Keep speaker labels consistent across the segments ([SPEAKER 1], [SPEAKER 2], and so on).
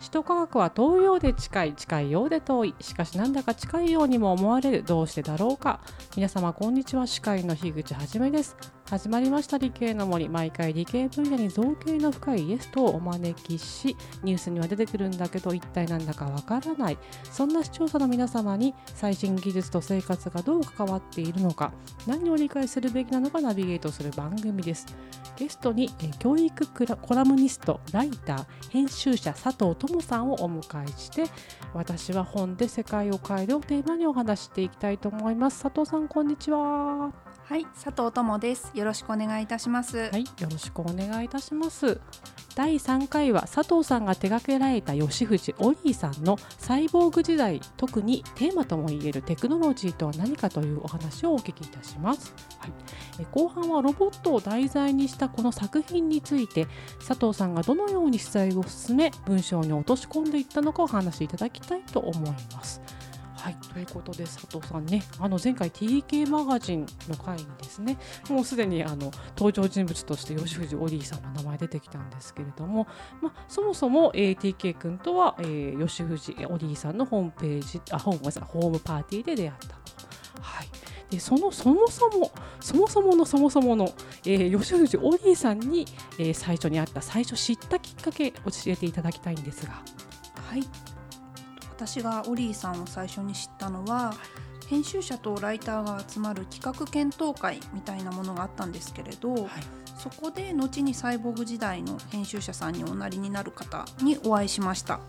[SPEAKER 1] 首都科学は遠いようで近い近いようで遠い。しかしなんだか近いようにも思われる。どうしてだろうか。皆様こんにちは。司会の樋口はじめです。始まりました理系の森。毎回理系分野に造形の深いゲストをお招きしニュースには出てくるんだけど一体なんだかわからない。そんな視聴者の皆様に最新技術と生活がどう関わっているのか何を理解するべきなのかナビゲートする番組です。ゲストに教育コラムニストライター編集者佐藤智さんをお迎えして私は本で世界を変えるをテーマにお話していきたいと思います。佐藤さんこんにちは。
[SPEAKER 2] はい、佐藤智です。よろしくお願いいたします。
[SPEAKER 1] はい、よろしくお願いいたします。第3回は佐藤さんが手掛けられた吉藤オリーさんのサイボーグ時代特にテーマともいえるテクノロジーとは何かというお話をお聞きいたします、はい、え後半はロボットを題材にしたこの作品について佐藤さんがどのように取材を進め文章に落とし込んでいったのかお話しいただきたいと思います。はい、ということで佐藤さんねあの前回 TK マガジンの回にですねもうすでにあの登場人物として吉藤オリーさんの名前出てきたんですけれども、まあ、そもそも、えー TK 君とは、えー吉藤オリーさんのホームページあホームごめんなさいホームパーティーで出会ったと。はいでそのそもそもそもそものそもそもの、えー吉藤オリーさんに、えー最初に会った最初知ったきっかけ教えていただきたいんですが。
[SPEAKER 2] はい。私がオリーさんを最初に知ったのは、編集者とライターが集まる企画検討会みたいなものがあったんですけれど、
[SPEAKER 1] はい。
[SPEAKER 2] そこで後にサイボーグ時代の編集者さんにおなりになる方にお会いしました。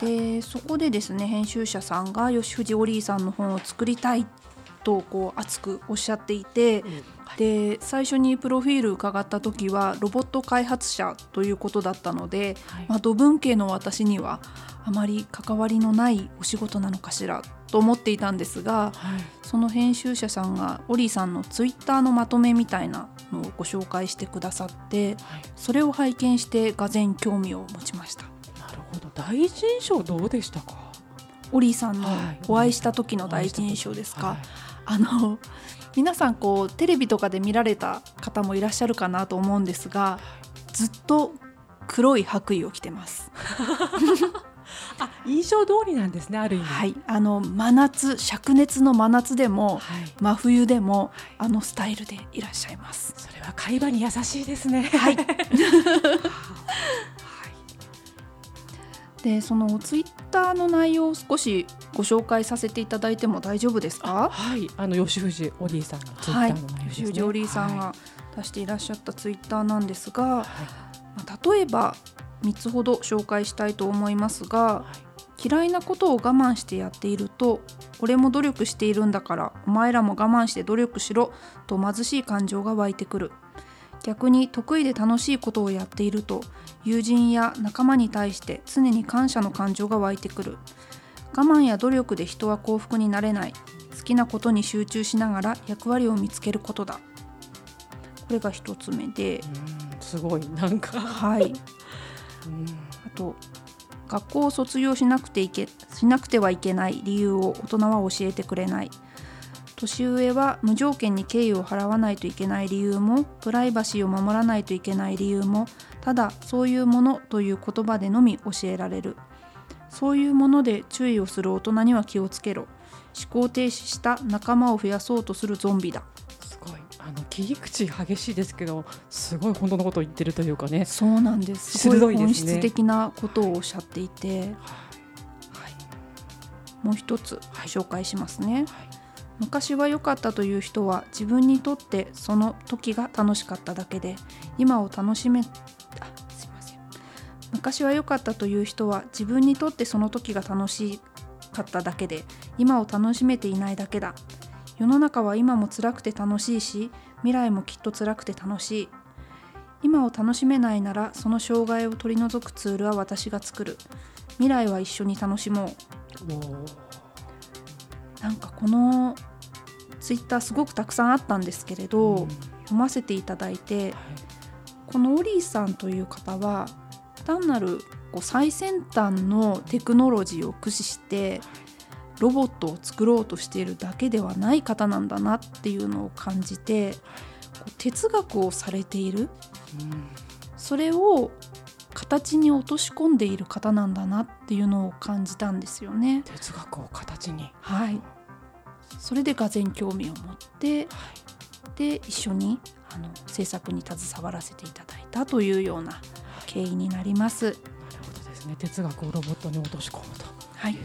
[SPEAKER 2] でそこでですね編集者さんが吉藤オリーさんの本を作りたいとこう熱くおっしゃっていて、で最初にプロフィール伺った時はロボット開発者ということだったので、
[SPEAKER 1] はい。
[SPEAKER 2] まあ、土文系の私にはあまり関わりのないお仕事なのかしらと思っていたんですが
[SPEAKER 1] はい。
[SPEAKER 2] その編集者さんがオリーさんのツイッターのまとめみたいなのをご紹介してくださって
[SPEAKER 1] はい。
[SPEAKER 2] それを拝見してがぜ興味を持ちました。
[SPEAKER 1] なるほど。第一印象どうでしたか？
[SPEAKER 2] オリーさんの
[SPEAKER 1] はい。
[SPEAKER 2] お会いした時の第一印象ですか、
[SPEAKER 1] はい。
[SPEAKER 2] あの皆さんこうテレビとかで見られた方もいらっしゃるかなと思うんですがずっと黒い白衣を着てます。
[SPEAKER 1] あ印象通りなんですねある意味
[SPEAKER 2] はい、あの真夏灼熱の真夏でも
[SPEAKER 1] はい
[SPEAKER 2] 真冬でもあのスタイルでいらっしゃいます。
[SPEAKER 1] それは会話に優しいですね
[SPEAKER 2] はい。
[SPEAKER 1] はい
[SPEAKER 2] でそのツイッターの内容を少しご紹介させていただいても大丈夫ですか？
[SPEAKER 1] はい。あの吉藤オリーさんのツイッタ
[SPEAKER 2] はい
[SPEAKER 1] ーの内容ですね、
[SPEAKER 2] 吉藤オリーさん
[SPEAKER 1] は
[SPEAKER 2] が出していらっしゃったツイッターなんですが、
[SPEAKER 1] い。
[SPEAKER 2] まあ例えば3つほど紹介したいと思いますが嫌いなことを我慢してやっていると俺も努力しているんだからお前らも我慢して努力しろと貧しい感情が湧いてくる逆に得意で楽しいことをやっていると友人や仲間に対して常に感謝の感情が湧いてくる。我慢や努力で人は幸福になれない。好きなことに集中しながら役割を見つけることだ。これが一つ目で。
[SPEAKER 1] うんすごいなんか、
[SPEAKER 2] はい。
[SPEAKER 1] うん。
[SPEAKER 2] あと学校を卒業しなくていけしなくてはいけない理由を大人は教えてくれない年上は無条件に敬意を払わないといけない理由もプライバシーを守らないといけない理由もただそういうものという言葉でのみ教えられる。そういうもので注意をする大人には気をつけろ。思考停止した仲間を増やそうとするゾンビだ。
[SPEAKER 1] すごい。あの切り口激しいですけどすごい本当のことを言ってるというかね。
[SPEAKER 2] そうなんです。すご
[SPEAKER 1] 鋭い
[SPEAKER 2] 本質的なことをおっしゃっていて。もう一つ紹介しますね、昔は良かったという人は自分にとってその時が楽しかっただけで今を楽しめあすいません。昔は良かったという人は自分にとってその時が楽しかっただけで今を楽しめていないだけだ。世の中は今も辛くて楽しいし未来もきっと辛くて楽しい。今を楽しめないならその障害を取り除くツールは私が作る。未来は一緒に楽しもう。なんかこのツイッターすごくたくさんあったんですけれど、
[SPEAKER 1] うん。
[SPEAKER 2] 読ませていただいて
[SPEAKER 1] はい。
[SPEAKER 2] このオリーさんという方は単なるこう最先端のテクノロジーを駆使してロボットを作ろうとしているだけではない方なんだなっていうのを感じて哲学をされている。
[SPEAKER 1] うん。
[SPEAKER 2] それを形に落とし込んでいる方なんだなっていうのを感じたんですよね。
[SPEAKER 1] 哲学を形に
[SPEAKER 2] はい、それでがぜ興味を持って、で一緒にあの制作に携わらせていただいたというような経緯になります。
[SPEAKER 1] なるほどですね哲学をロボットに落とし込むと
[SPEAKER 2] はい。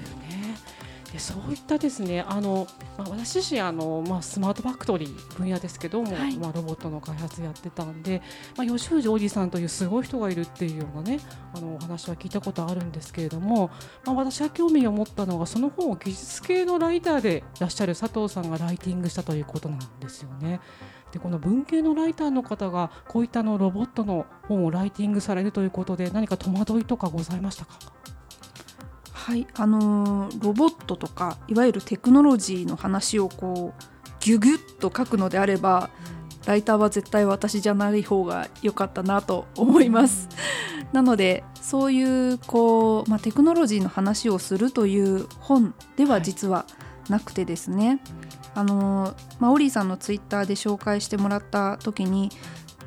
[SPEAKER 1] でそういったですねあの、まあ、私自身あの、まあ、スマートファクトリー分野ですけども、
[SPEAKER 2] はい
[SPEAKER 1] まあ、ロボットの開発やってたんで、まあ、吉藤おじさんというすごい人がいるっていうようなねあのお話は聞いたことあるんですけれども、まあ、私が興味を持ったのがその本を技術系のライターでいらっしゃる佐藤さんがライティングしたということなんですよね。でこの文系のライターの方がこういったあのロボットの本をライティングされるということで何か戸惑いとかございましたか？
[SPEAKER 2] はい、あのーロボットとかいわゆるテクノロジーの話をこうギュギュッと書くのであればライターは絶対私じゃない方が良かったなと 思います。なのでそういうこう、まあ、テクノロジーの話をするという本では実はなくてですね、あのまあ、オリーさんのツイッターで紹介してもらった時に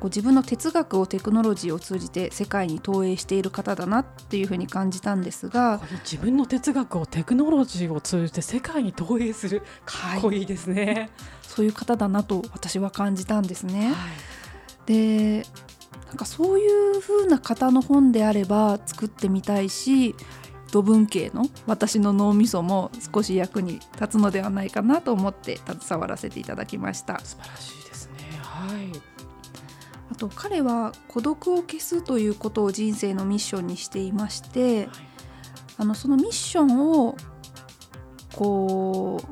[SPEAKER 2] こう自分の哲学をテクノロジーを通じて世界に投影している方だなっていうふうに感じたんですが
[SPEAKER 1] 自分の哲学をテクノロジーを通じて世界に投影するかっこいいですね。
[SPEAKER 2] そういう方だなと私は感じたんですね。
[SPEAKER 1] はい
[SPEAKER 2] でなんかそういう風な方の本であれば作ってみたいし土文系の私の脳みそも少し役に立つのではないかなと思って携わらせていただきました
[SPEAKER 1] 素晴らしいですね。はい。
[SPEAKER 2] あと彼は孤独を消すということを人生のミッションにしていましてあのそのミッションをこう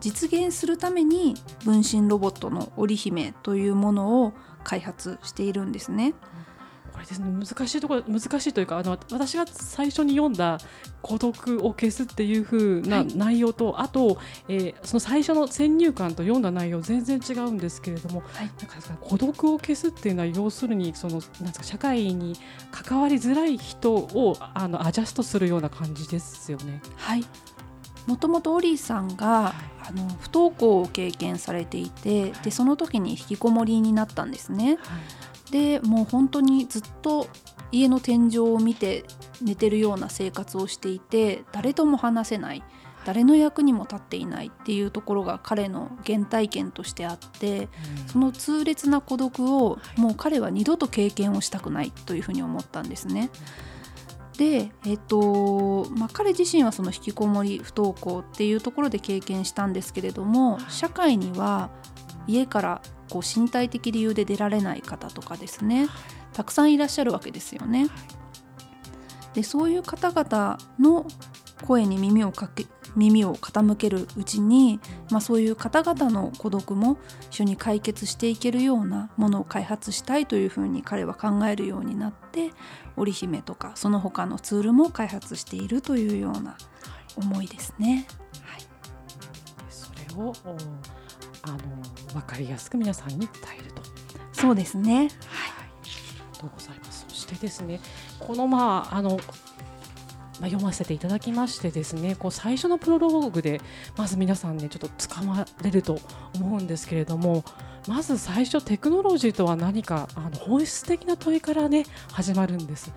[SPEAKER 2] 実現するために分身ロボットの織姫というものを開発しているんですね。
[SPEAKER 1] これですね難しいところ難しいというかあの私が最初に読んだ孤独を消すっていう風な
[SPEAKER 2] はい。
[SPEAKER 1] 内容と、あと、えーその最初の先入観と読んだ内容全然違うんですけれども、
[SPEAKER 2] はい。
[SPEAKER 1] なんか孤独を消すっていうのは要するにそのなんですか社会に関わりづらい人をあのアジャストするような感じですよね。
[SPEAKER 2] はい。もともとオリーさんがあの不登校を経験されていてでその時に引きこもりになったんですね。でもう本当にずっと家の天井を見て寝てるような生活をしていて誰とも話せない誰の役にも立っていないっていうところが彼の原体験としてあってその痛烈な孤独をもう彼は二度と経験をしたくないというふうに思ったんですね。で、えっとまあ、彼自身はその引きこもり不登校っていうところで経験したんですけれども社会には家からこう身体的理由で出られない方とかですね。たくさんいらっしゃるわけですよね。でそういう方々の声に耳をかけ耳を傾けるうちに、まあ、そういう方々の孤独も一緒に解決していけるようなものを開発したいというふうに彼は考えるようになって織姫とかその他のツールも開発しているというような思いですね。はい、
[SPEAKER 1] それをおあの分かりやすく皆さんに伝えると。
[SPEAKER 2] そうですね。
[SPEAKER 1] はい、ありがとうございます。そしてですね、このまああの。まあ、読ませていただきましてですねこう最初のプロローグでまず皆さんねちょっとつかまれると思うんですけれどもまず最初テクノロジーとは何かあの本質的な問いからね始まるんです。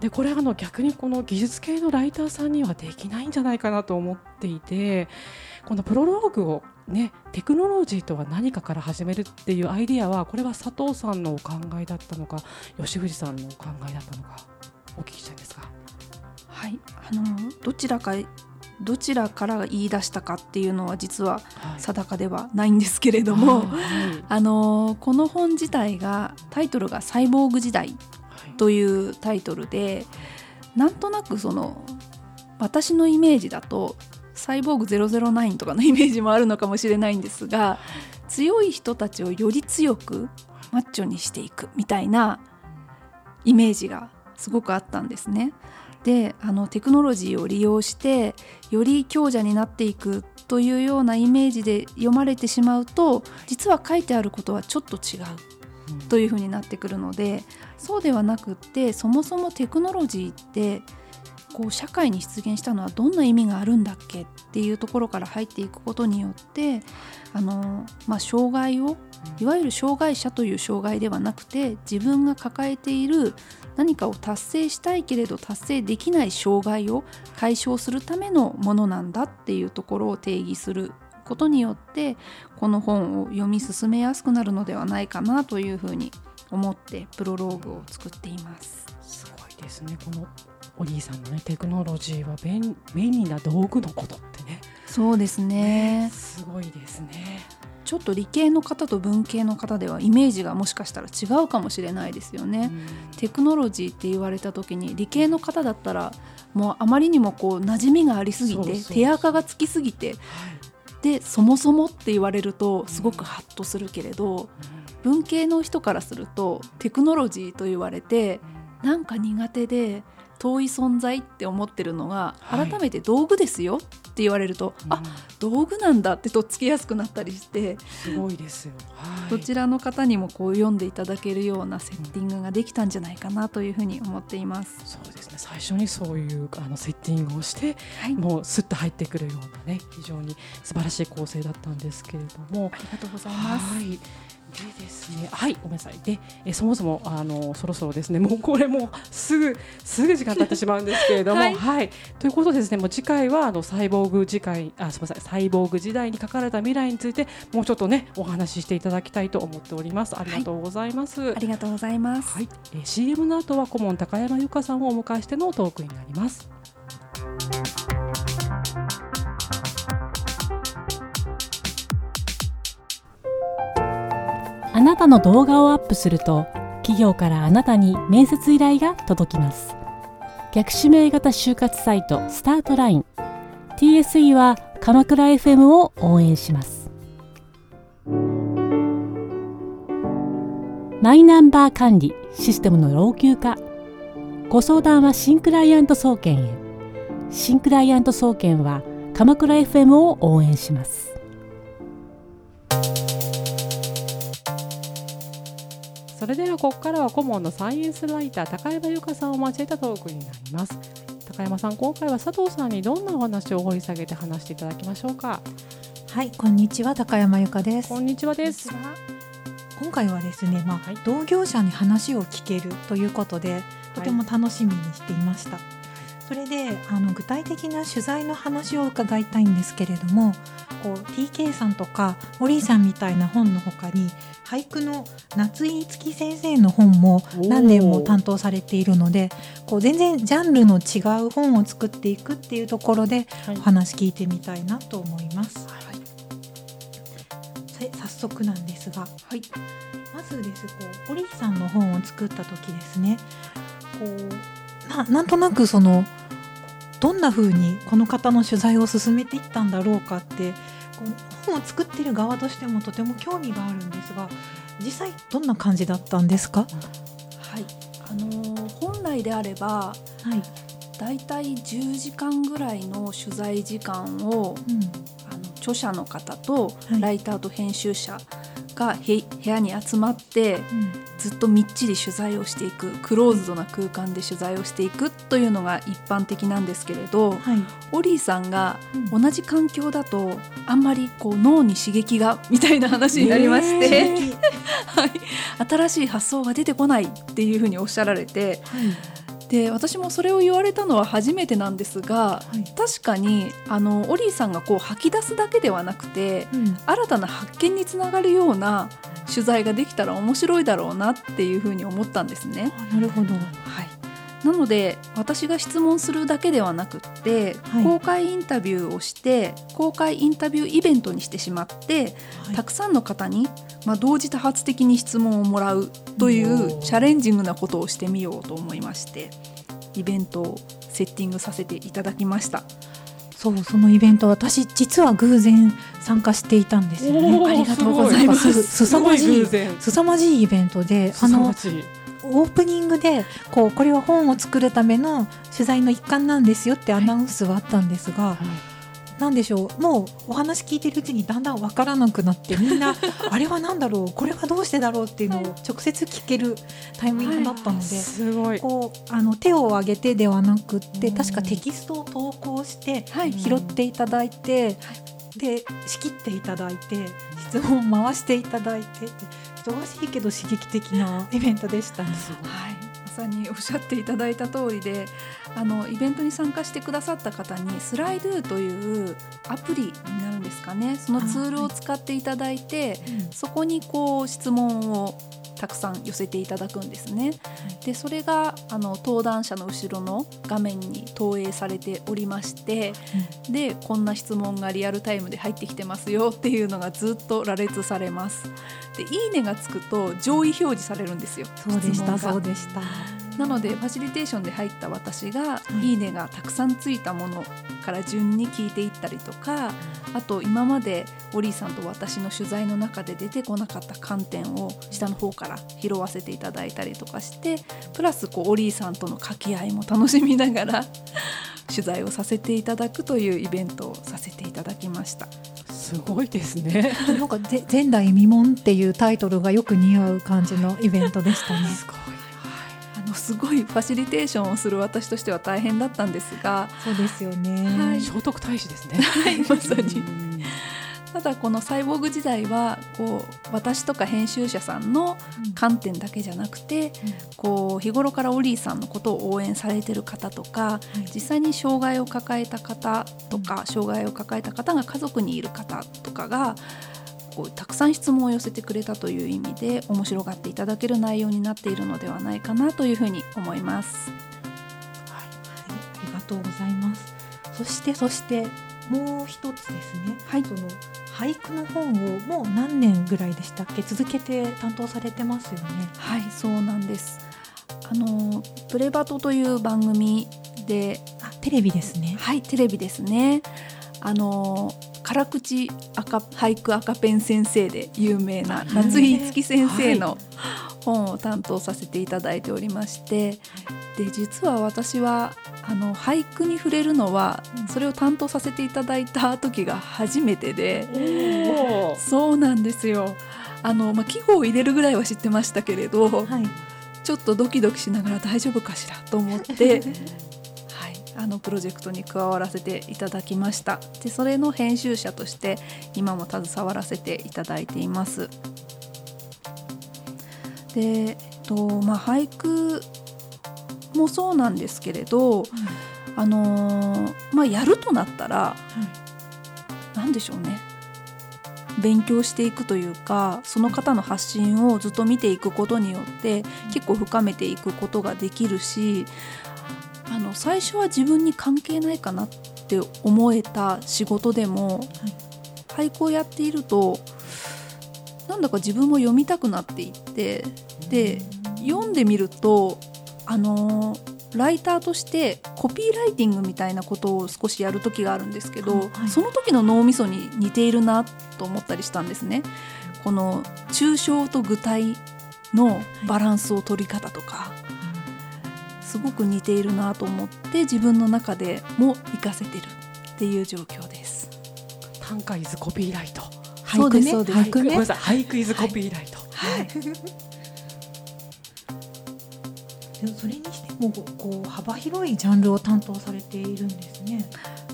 [SPEAKER 1] でこれあの逆にこの技術系のライターさんにはできないんじゃないかなと思っていてこのプロローグをねテクノロジーとは何かから始めるっていうアイディアはこれは佐藤さんのお考えだったのか吉藤さんのお考えだったのかお聞きしたいんですが。
[SPEAKER 2] はい、あのどちらかどちらから言い出したかっていうのは実は
[SPEAKER 1] はい。
[SPEAKER 2] 定かではないんですけれども、
[SPEAKER 1] はい。
[SPEAKER 2] あのこの本自体がタイトルが「サイボーグ時代」というタイトルでなんとなくその私のイメージだと「サイボーグ009」とかのイメージもあるのかもしれないんですが強い人たちをより強くマッチョにしていくみたいなイメージがすごくあったんですね。であのテクノロジーを利用してより強者になっていくというようなイメージで読まれてしまうと実は書いてあることはちょっと違うというふうになってくるのでそうではなくってそもそもテクノロジーってこう社会に出現したのはどんな意味があるんだっけっていうところから入っていくことによってあの、まあ、障害をいわゆる障害者という障害ではなくて自分が抱えている何かを達成したいけれど達成できない障害を解消するためのものなんだっていうところを定義することによってこの本を読み進めやすくなるのではないかなというふうに思ってプロローグを作っています。
[SPEAKER 1] すごいですねこのお兄さんのねテクノロジーは便便利な道具のことってね。
[SPEAKER 2] そうですね。
[SPEAKER 1] すごいですね。
[SPEAKER 2] ちょっと理系の方と文系の方ではイメージがもしかしたら違うかもしれないですよね。テクノロジーって言われた時に理系の方だったらもうあまりにもこう馴染みがありすぎて手垢がつきすぎてでそもそもって言われるとすごくハッとするけれど文系の人からするとテクノロジーと言われてなんか苦手で遠い存在って思ってるのが
[SPEAKER 1] はい。
[SPEAKER 2] 改めて道具ですよって言われると、あ道具なんだってとっつきやすくなったりして
[SPEAKER 1] すごいですよ、はい、
[SPEAKER 2] どちらの方にもこう読んでいただけるようなセッティングができたんじゃないかなというふうに思っています。
[SPEAKER 1] そうですね。最初にそういうあのセッティングをして
[SPEAKER 2] はい、
[SPEAKER 1] もうスッと入ってくるようなね非常に素晴らしい構成だったんですけれども。
[SPEAKER 2] ありがとうございます。
[SPEAKER 1] はい。でですね、はい、ごめんなさい。で、えそもそもあのそろそろですね、もうこれもうすぐすぐ時間経ってしまうんですけれども、
[SPEAKER 2] は
[SPEAKER 1] はいい、ということでですね、もう次回はあのサイボーグ時代、あ、すみません、サイボーグ時代に書かれた未来についてもうちょっとねお話ししていただきたいと思っております。ありがとうございます。
[SPEAKER 2] ありがとうございます。
[SPEAKER 1] はい、えー CM の後は顧問高山由香さんをお迎えしてのトークになります。なたの動画をアップすると企業からあなたに面接依頼が届きます。逆指名型就活サイトスタートライン。TSE は鎌倉 FM を応援します。マイナンバー管理システムの老朽化。ご相談は新クライアント総研へ。新クライアント総研は鎌倉 FM を応援します。それではここからは顧問のサイエンスライター高山由香さんを交えたトークになります。高山さん今回は佐藤さんにどんなお話を掘り下げて話していただきましょうか？
[SPEAKER 3] はい、こんにちは高山由香です。
[SPEAKER 1] こ。んにちはです。
[SPEAKER 3] 今回はですね、まあ、
[SPEAKER 1] はい。
[SPEAKER 3] 同業者に話を聞けるということで、とても楽しみにしていました。それであの具体的な取材の話を伺いたいんですけれどもこう TK さんとかオリーさんみたいな本の他に俳句の夏井月先生の本も何年も担当されているのでこう全然ジャンルの違う本を作っていくっていうところで
[SPEAKER 1] はい。
[SPEAKER 3] お話聞いてみたいなと思います。さ早速なんですが、
[SPEAKER 2] はい。
[SPEAKER 3] まずですこうオリーさんの本を作った時ですね。こうななんとなくそのどんな風にこの方の取材を進めていったんだろうかってこう本を作ってる側としてもとても興味があるんですが実際どんな感じだったんですか、
[SPEAKER 2] はい、あのー本来であれば
[SPEAKER 3] はい。
[SPEAKER 2] だいたい10時間ぐらいの取材時間を
[SPEAKER 3] うん。
[SPEAKER 2] あの著者の方と
[SPEAKER 3] はい。
[SPEAKER 2] ライターと編集者がへ部屋に集まって
[SPEAKER 3] うん。
[SPEAKER 2] ずっとみっちり取材をしていくクローズドな空間で取材をしていくというのが一般的なんですけれど
[SPEAKER 3] はい。
[SPEAKER 2] オリーさんが
[SPEAKER 3] うん。
[SPEAKER 2] 同じ環境だとあんまりこう脳に刺激がみたいな話になりまして、
[SPEAKER 1] へ
[SPEAKER 2] はい、新しい発想が出てこないっていうふうにおっしゃられてで私もそれを言われたのは初めてなんですが
[SPEAKER 3] はい。
[SPEAKER 2] 確かにあのオリーさんがこう吐き出すだけではなくて
[SPEAKER 3] うん。
[SPEAKER 2] 新たな発見につながるような取材ができたら面白いだろうなっていうふうに思ったんですね。
[SPEAKER 3] あなるほど。
[SPEAKER 2] はい、なので私が質問するだけではなくって、
[SPEAKER 3] はい。
[SPEAKER 2] 公開インタビューをして公開インタビューイベントにしてしまって、
[SPEAKER 3] はい。
[SPEAKER 2] たくさんの方に、まあ、同時多発的に質問をもらうとい
[SPEAKER 1] お
[SPEAKER 2] う
[SPEAKER 1] ー。
[SPEAKER 2] チャレンジングなことをしてみようと思いましてイベントをセッティングさせていただきました。
[SPEAKER 3] そうそのイベント私実は偶然参加していたんですよね。
[SPEAKER 2] ありがとうございます。
[SPEAKER 3] すすさまじい
[SPEAKER 1] 偶然。
[SPEAKER 3] 凄まじいイベントであのオープニングでこうこれは本を作るための取材の一環なんですよってアナウンスはあったんですが、なんでしょう。もうお話聞いてるうちにだんだんわからなくなってみんな あれは何だろうこれはどうしてだろうっていうのを直接聞けるタイミングだったので。
[SPEAKER 1] すごい。
[SPEAKER 3] こうあの手を挙げてではなくって
[SPEAKER 1] うん。
[SPEAKER 3] 確かテキストを投稿して
[SPEAKER 2] はい。
[SPEAKER 3] 拾っていただいて、で仕切っていただいて質問を回していただいて忙しいけど刺激的なイベントでしたね。
[SPEAKER 2] はい、まさにおっしゃっていただいた通りであのイベントに参加してくださった方にスライドゥというアプリになるんですかね。そのツールを使っていただいて、そこにこう質問をたくさん寄せていただくんですね。でそれがあの登壇者の後ろの画面に投影されておりまして、うん、でこんな質問がリアルタイムで入ってきてますよっていうのがずっと羅列されます。でいいねがつくと上位表示されるんですよ。
[SPEAKER 3] そうでしたそうでした。
[SPEAKER 2] なのでファシリテーションで入った私が「いいね」がたくさんついたものから順に聞いていったりとかあと今までオリーさんと私の取材の中で出てこなかった観点を下の方から拾わせていただいたりとかしてプラスこうオリーさんとの掛け合いも楽しみながら 取材をさせていただくというイベントをさせていただきました。
[SPEAKER 1] すごいですね。
[SPEAKER 3] なんか前代未聞っていうタイトルがよく似合う感じのイベントでしたね。
[SPEAKER 2] す ごすごいファシリテーションをする私としては大変だったんですが
[SPEAKER 3] そうですよね、
[SPEAKER 1] はい、聖徳太子ですね、
[SPEAKER 2] はい、まさに。ただこのサイボーグ時代はこう私とか編集者さんの観点だけじゃなくて、こう日頃からオリーさんのことを応援されてる方とか、実際に障害を抱えた方とか、障害を抱えた方が家族にいる方とかがこうたくさん質問を寄せてくれたという意味で面白がっていただける内容になっているのではないかなというふうに思います。
[SPEAKER 3] はい、はい、ありがとうございます。そしてそしてもう一つですね。はい、その俳句の本をもう何年ぐらいでしたっけ？続けて担当されてますよね。
[SPEAKER 2] はいそうなんです。あのプレバトという番組で
[SPEAKER 3] あテレビですね。
[SPEAKER 2] はいテレビですね。あの辛口赤俳句赤ペン先生で有名な夏井月先生の本を担当させていただいておりましてで実は私はあの俳句に触れるのはそれを担当させていただいた時が初めてでそうなんですよ。あの、まあ、季語を入れるぐらいは知ってましたけれど、はい、ちょっとドキドキしながら大丈夫かしらと思って あのプロジェクトに加わらせていただきました。でそれの編集者として今も携わらせていただいています。で、えっとまあ、俳句もそうなんですけれど、うん、あのまあ、やるとなったら、うん、何でしょうね。勉強していくというかその方の発信をずっと見ていくことによって結構深めていくことができるしあの最初は自分に関係ないかなって思えた仕事でも、はい、俳句をやっているとなんだか自分も読みたくなっていってで読んでみるとあのライターとしてコピーライティングみたいなことを少しやる時があるんですけど、はい、その時の脳みそに似ているなと思ったりしたんですね。この抽象と具体のバランスを取り方とか、すごく似ているなと思って自分の中でも活かせてるっていう状況です。
[SPEAKER 1] 短歌イズコピーライト。
[SPEAKER 2] 俳句ね。
[SPEAKER 1] 俳句ね。俳句イズコピーライト。はい、はい
[SPEAKER 3] でもそれにしてもこう幅広いジャンルを担当されているんですね。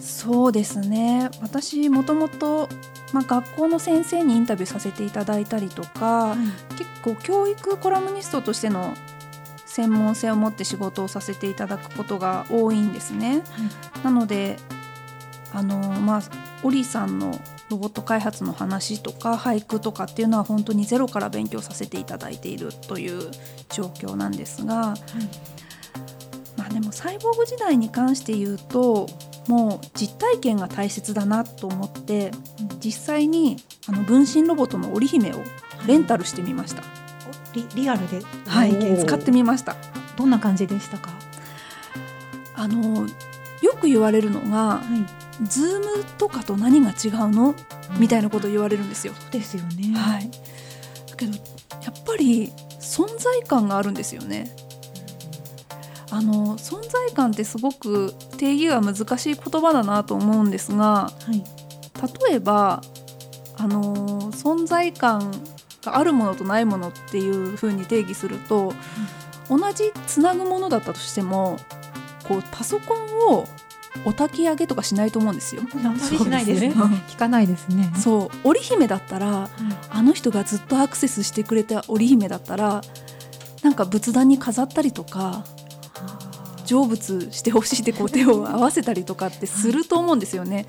[SPEAKER 2] そうですね。私もともと、まあ、学校の先生にインタビューさせていただいたりとか、はい、結構教育コラムニストとしての専門性を持って仕事をさせていただくことが多いんですね。はい、なのであのまあオリさんのロボット開発の話とか俳句とかっていうのは本当にゼロから勉強させていただいているという状況なんですが、はい、まあでもサイボーグ時代に関して言うともう実体験が大切だなと思って実際にあの分身ロボットの織姫をレンタルしてみました。
[SPEAKER 3] リリアルで
[SPEAKER 2] はい。使ってみました。
[SPEAKER 3] どんな感じでしたか？
[SPEAKER 2] あのよく言われるのが、はい、ズームとかと何が違うの、みたいなことを言われるんですよ。
[SPEAKER 3] ですよね。
[SPEAKER 2] はい。だけどやっぱり存在感があるんですよね。あの存在感ってすごく定義が難しい言葉だなと思うんですが、はい、例えばあの存在感があるものとないものっていうふうに定義すると、うん、同じつなぐものだったとしてもこうパソコンをお焚き上げとかしないと思うんですよ。
[SPEAKER 3] あんまりしないですね。聞かないですね。
[SPEAKER 2] そう。織姫だったらあの人がずっとアクセスしてくれた織姫だったらなんか仏壇に飾ったりとか成仏してほしいってこう手を合わせたりとかってすると思うんですよね。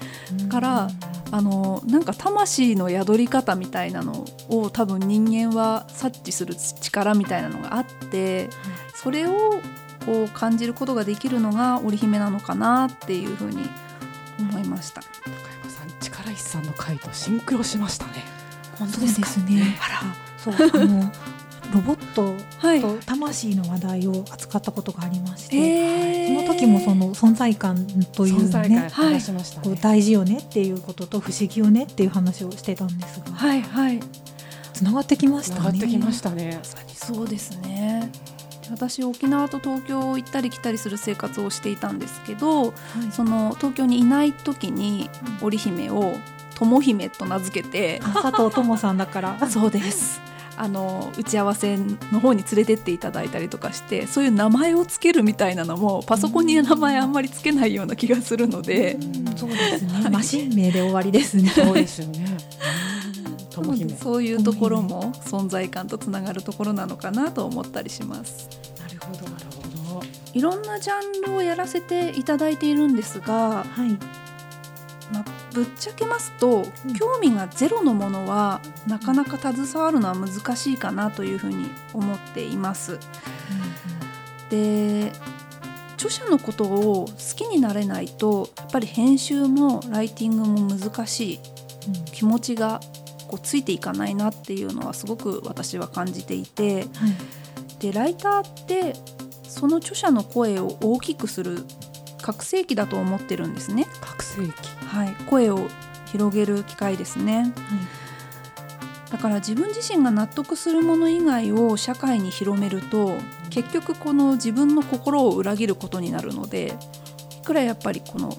[SPEAKER 2] からあのなんか魂の宿り方みたいなのを多分人間は察知する力みたいなのがあってそれをこう感じることができるのが織姫なのかなっていうふうに思いました。
[SPEAKER 1] 高山さん力石さんの回とシンクロしましたね。
[SPEAKER 2] 本
[SPEAKER 3] そうですね。
[SPEAKER 2] あ
[SPEAKER 3] そうあのロボット。と魂の話題を扱ったことがありまして、
[SPEAKER 2] え
[SPEAKER 3] その時もその存在感というね
[SPEAKER 1] 話しましたね、
[SPEAKER 3] こう大事よねっていうことと不思議よねっていう話をしてたんですが
[SPEAKER 2] はいはい。
[SPEAKER 3] つながってきましたね。
[SPEAKER 1] 繋がってきましたね
[SPEAKER 2] そうですね。私沖縄と東京を行ったり来たりする生活をしていたんですけど、
[SPEAKER 3] はい
[SPEAKER 2] その東京にいない時に織姫を友姫と名付けて、
[SPEAKER 3] あ佐藤智さんだから
[SPEAKER 2] そうです。あの打ち合わせの方に連れてっていただいたりとかしてそういう名前をつけるみたいなのもパソコンに名前あんまりつけないような気がするので、
[SPEAKER 3] うんそうですねマシン名で終わりですね。
[SPEAKER 1] そうですよね
[SPEAKER 2] そういうところも存在感とつながるところなのかなと思ったりします。
[SPEAKER 3] なるほど。
[SPEAKER 1] なるほど
[SPEAKER 2] いろんなジャンルをやらせていただいているんですが、
[SPEAKER 3] はい。
[SPEAKER 2] まあ、ぶっちゃけますと、
[SPEAKER 3] うん
[SPEAKER 2] 興味がゼロのものはなかなか携わるのは難しいかなというふうに思っています。で著者のことを好きになれないとやっぱり編集もライティングも難しい気持ちがこうついていかないなっていうのはすごく私は感じていて
[SPEAKER 3] はい。
[SPEAKER 2] でライターってその著者の声を大きくする覚醒器だと思ってるんですね。
[SPEAKER 1] 覚醒器。
[SPEAKER 2] はい、声を広げる機会ですね。だから自分自身が納得するもの以外を社会に広めると結局この自分の心を裏切ることになるのでいくらやっぱりこの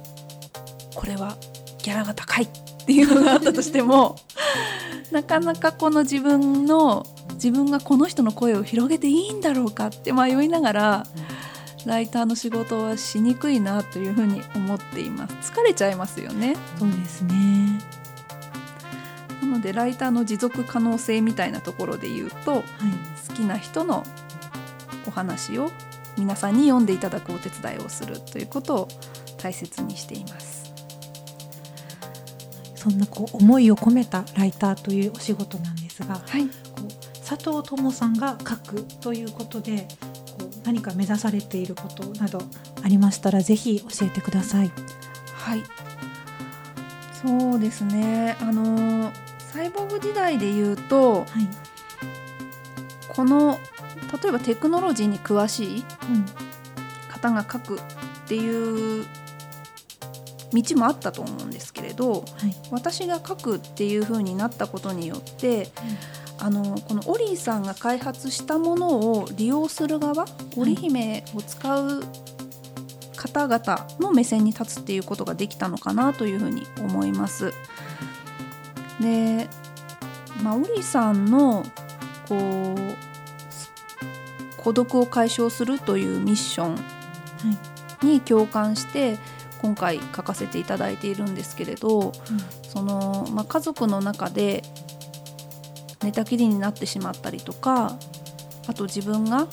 [SPEAKER 2] これはギャラが高いっていうのがあったとしてもなかなかこの自分の自分がこの人の声を広げていいんだろうかって迷いながらライターの仕事はしにくいなというふうに思っています疲れちゃいますよね
[SPEAKER 3] そうですね。
[SPEAKER 2] なのでライターの持続可能性みたいなところで言うと
[SPEAKER 3] はい。
[SPEAKER 2] 好きな人のお話を皆さんに読んでいただくお手伝いをするということを大切にしています
[SPEAKER 3] そんなこう思いを込めたライターというお仕事なんですが、
[SPEAKER 2] はい
[SPEAKER 3] こう佐藤智さんが書くということで何か目指されていることなどありましたらぜひ教えてください。
[SPEAKER 2] はいそうですねあのサイボーグ時代で言うと
[SPEAKER 3] はい。
[SPEAKER 2] この例えばテクノロジーに詳しい
[SPEAKER 3] うん。
[SPEAKER 2] 方が書くっていう道もあったと思うんですけれど
[SPEAKER 3] はい。
[SPEAKER 2] 私が書くっていう風になったことによって、あのこのオリーさんが開発したものを利用する側織姫を使う方々の目線に立つっていうことができたのかなというふうに思います。で、まあ、オリーさんのこう孤独を解消するというミッション
[SPEAKER 3] はい。
[SPEAKER 2] に共感して今回書かせていただいているんですけれどその、まあ、家族の中で寝たきりになってしまったりとかあと自分が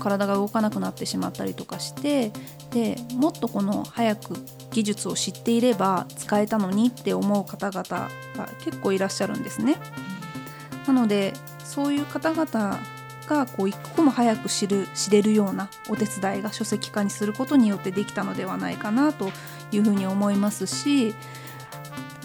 [SPEAKER 2] 体が動かなくなってしまったりとかしてでもっとこの早く技術を知っていれば使えたのにって思う方々が結構いらっしゃるんですね。なのでそういう方々がこう一刻も早く知る知れるようなお手伝いが書籍化にすることによってできたのではないかなというふうに思いますし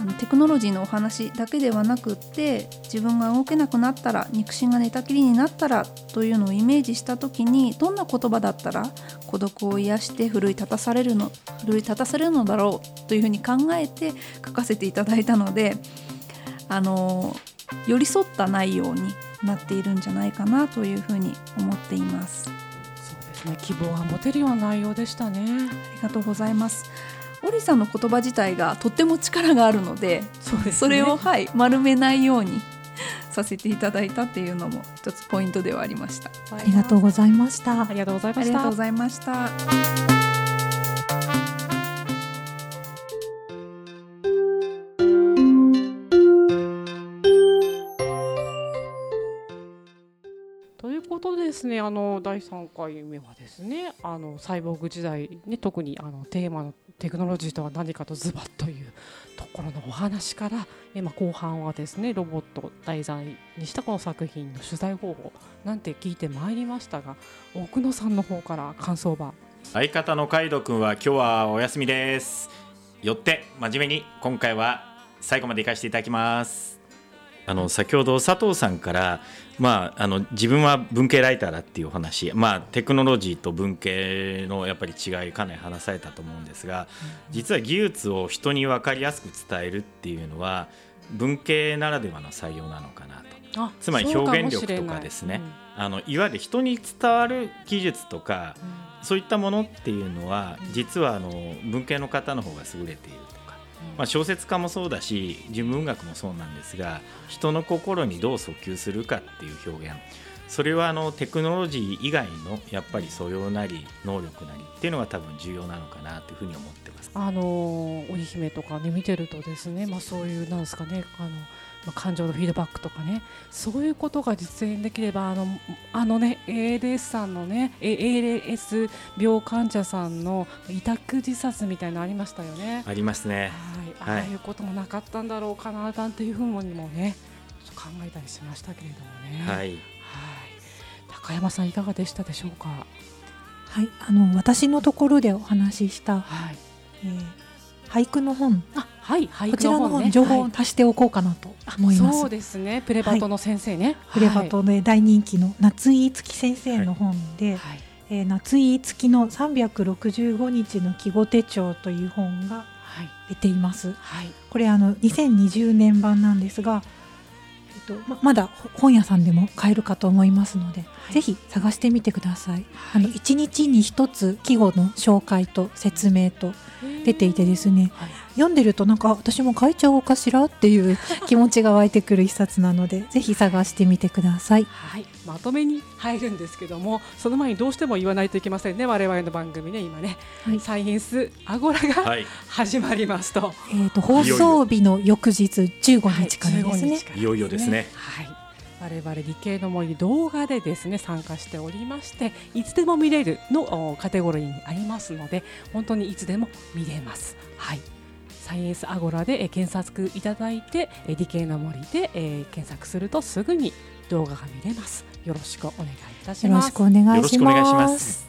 [SPEAKER 2] のテクノロジーのお話だけではなくって自分が動けなくなったら肉親が寝たきりになったらというのをイメージした時にどんな言葉だったら孤独を癒して奮い立たされるの奮い立たされるのだろうというふうに考えて書かせていただいたのであの寄り添った内容になっているんじゃないかなというふうに思っています。
[SPEAKER 1] そうですね希望が持てるような内容でしたね
[SPEAKER 2] ありがとうございます。オリさんの言葉自体がとっても力があるので
[SPEAKER 1] そうです、ね、
[SPEAKER 2] それを、はい、丸めないようにさせていただいたっていうのも一つポイントではありました。
[SPEAKER 3] ありがとうございました。
[SPEAKER 1] ありがとうございました。
[SPEAKER 2] ありがとうございました。
[SPEAKER 1] ということですね。あの第3回目はですねあのサイボーグ時代ね特にあのテーマのテクノロジーとは何かとズバッというところのお話から今、後半はですねロボットを題材にしたこの作品の取材方法なんて聞いてまいりましたが奥野さんの方から感想は？
[SPEAKER 4] 相方のカイドくんは今日はお休みです。よって真面目に今回は最後まで行かせていただきます。あの先ほど佐藤さんから、まあ、あの自分は文系ライターだっていうお話、まあ、テクノロジーと文系のやっぱり違いかなり話されたと思うんですが実は技術を人に分かりやすく伝えるっていうのは文系ならではの採用なのかなと。
[SPEAKER 1] あ
[SPEAKER 4] つまり表現力とかですね。あのいわゆる人に伝わる技術とか
[SPEAKER 1] そうかもしれない
[SPEAKER 4] そういったものっていうのは実はあの文系の方の方が優れているまあ、小説家もそうだし人文学もそうなんですが人の心にどう訴求するかっていう表現それはあのテクノロジー以外のやっぱり素養なり能力なりっていうのが多分重要なのかなというふうに思ってます。
[SPEAKER 1] あの織姫とかね見てるとですね、まあ、そういうなんですかねあの、まあ、感情のフィードバックとかねそういうことが実現できればあのあのね ALS さんのねえ ALS 病患者さんの委託自殺みたいなのありましたよね。
[SPEAKER 4] ありますね。
[SPEAKER 1] はい、
[SPEAKER 4] はい
[SPEAKER 1] ああいうこともなかったんだろうかななんていうふうにもねちょっと考えたりしましたけれどもね。
[SPEAKER 4] はい、
[SPEAKER 1] はい高山さんいかがでしたでしょうか？
[SPEAKER 3] はい、あの私のところでお話しした、
[SPEAKER 1] はい。
[SPEAKER 3] えー俳句の本
[SPEAKER 1] あ、はい、はい、
[SPEAKER 3] こちらの本、
[SPEAKER 1] ね
[SPEAKER 3] 情報を
[SPEAKER 1] はい
[SPEAKER 3] 足しておこうかなと思います。
[SPEAKER 1] そうですね。プレバトの先生ね。
[SPEAKER 3] プレバトで大人気の夏井月先生の本で、
[SPEAKER 1] はい。
[SPEAKER 3] えー夏井月の365日の季語手帳という本が
[SPEAKER 1] はい。
[SPEAKER 3] 出ています。
[SPEAKER 1] はい。
[SPEAKER 3] これあの2020年版なんですが、えっとままだ本屋さんでも買えるかと思いますので、
[SPEAKER 1] い
[SPEAKER 3] ぜひ探してみてください。
[SPEAKER 1] はい
[SPEAKER 3] あの一日に一つ季語の紹介と説明と出ていてですね、
[SPEAKER 1] はい。
[SPEAKER 3] 読んでるとなんか私も書いちゃおうかしらっていう気持ちが湧いてくる一冊なので、ぜひ探してみてください。
[SPEAKER 1] はい、まとめに入るんですけどもその前にどうしても言わないといけませんね。我々の番組ね今ね、
[SPEAKER 3] はい。
[SPEAKER 1] サイエンスアゴラが、
[SPEAKER 4] はい、
[SPEAKER 1] 始まりますと。
[SPEAKER 3] えっ、と放送日の翌日15日からですね。
[SPEAKER 1] はい15日から
[SPEAKER 4] いよいよですね。
[SPEAKER 1] はい。我々理系の森動画でですね参加しておりましていつでも見れるのおカテゴリーにありますので本当にいつでも見れます。はいサイエンスアゴラで、え検索いただいて、え理系の森で、え検索するとすぐに動画が見れます。よろしくお願いいたします。
[SPEAKER 3] よろしくお願いしま
[SPEAKER 4] す。